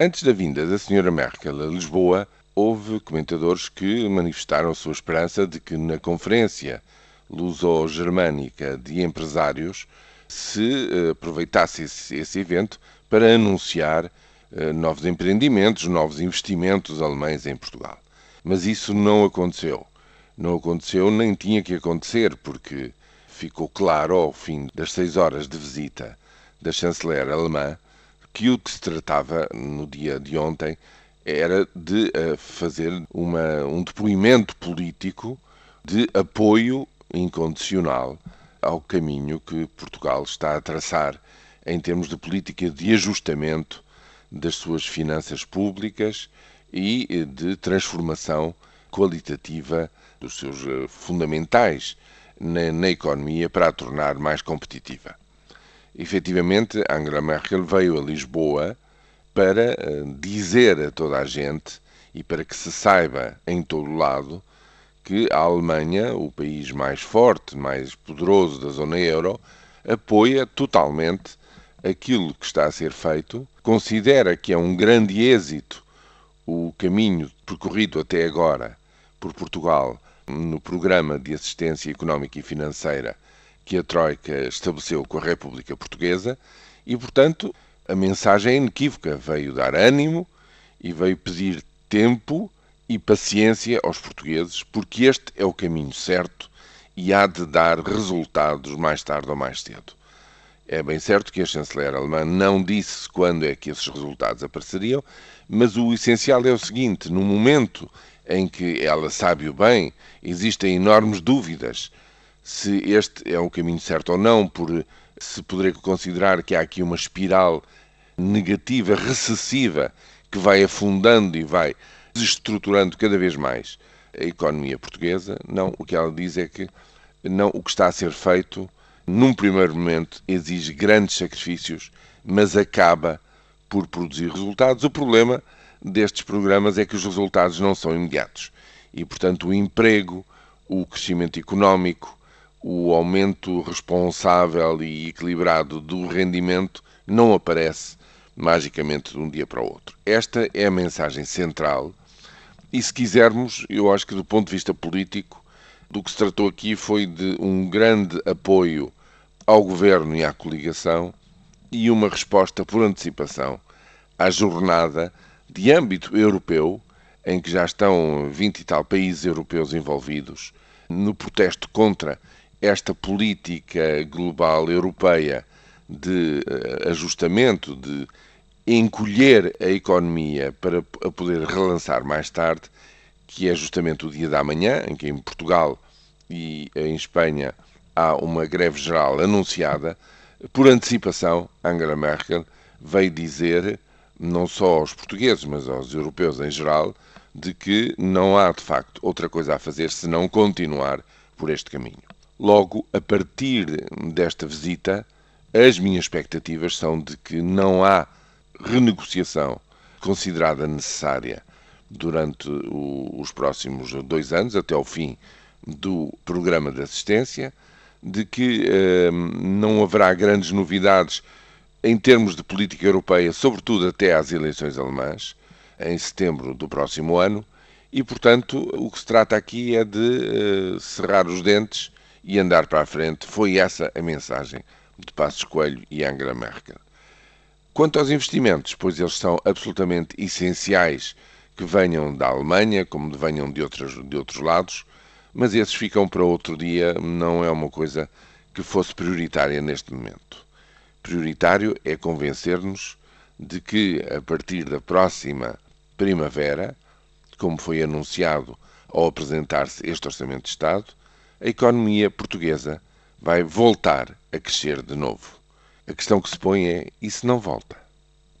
Antes da vinda da Sra. Merkel a Lisboa, houve comentadores que manifestaram a sua esperança de que na Conferência Luso-Germânica de Empresários se eh, aproveitasse esse, esse evento para anunciar eh, novos empreendimentos, novos investimentos alemães em Portugal. Mas isso não aconteceu. Não aconteceu nem tinha que acontecer, porque ficou claro ao fim das seis horas de visita da chanceler alemã que o que se tratava no dia de ontem era de uh, fazer uma, um depoimento político de apoio incondicional ao caminho que Portugal está a traçar em termos de política de ajustamento das suas finanças públicas e eh, de transformação qualitativa dos seus eh, fundamentais na, na economia para a tornar mais competitiva. Efetivamente, Angela Merkel veio a Lisboa para eh, dizer a toda a gente e para que se saiba em todo o lado que a Alemanha, o país mais forte, mais poderoso da zona euro, apoia totalmente aquilo que está a ser feito, considera que é um grande êxito o caminho percorrido até agora por Portugal no programa de assistência económica e financeira que a Troika estabeleceu com a República Portuguesa e, portanto, a mensagem é inequívoca. Veio dar ânimo e veio pedir tempo e paciência aos portugueses, porque este é o caminho certo e há de dar resultados mais tarde ou mais cedo. É bem certo que a chanceler alemã não disse quando é que esses resultados apareceriam, mas o essencial é o seguinte: no momento em que ela sabe o bem, existem enormes dúvidas se este é o caminho certo ou não, por se poderia considerar que há aqui uma espiral negativa, recessiva, que vai afundando e vai desestruturando cada vez mais a economia portuguesa. Não, o que ela diz é que não, o que está a ser feito, num primeiro momento, exige grandes sacrifícios, mas acaba por produzir resultados. O problema destes programas é que os resultados não são imediatos. E, portanto, o emprego, o crescimento económico, o aumento responsável e equilibrado do rendimento não aparece magicamente de um dia para o outro. Esta é a mensagem central. E se quisermos, eu acho que do ponto de vista político, do que se tratou aqui foi de um grande apoio ao governo e à coligação e uma resposta por antecipação à jornada de âmbito europeu, em que já estão 20 e tal países europeus envolvidos no protesto contra esta política global europeia de eh, ajustamento, de encolher a economia para a poder relançar mais tarde, que é justamente o dia da manhã, em que em Portugal e em Espanha há uma greve geral anunciada, por antecipação, Angela Merkel veio dizer não só aos portugueses, mas aos europeus em geral, de que não há de facto outra coisa a fazer senão continuar por este caminho. Logo, a partir desta visita, as minhas expectativas são de que não há renegociação considerada necessária durante o, os próximos dois anos, até ao fim do programa de assistência, de que eh, não haverá grandes novidades em termos de política europeia, sobretudo até às eleições alemãs, em setembro do próximo ano, e, portanto, o que se trata aqui é de uh, cerrar os dentes e andar para a frente. Foi essa a mensagem de Passos Coelho e Angela Merkel. Quanto aos investimentos, pois eles são absolutamente essenciais que venham da Alemanha, como venham de outros, de outros lados, mas esses ficam para outro dia, não é uma coisa que fosse prioritária neste momento prioritário é convencer-nos de que, a partir da próxima primavera, como foi anunciado ao apresentar-se este Orçamento de Estado, a economia portuguesa vai voltar a crescer de novo. A questão que se põe é: se não volta?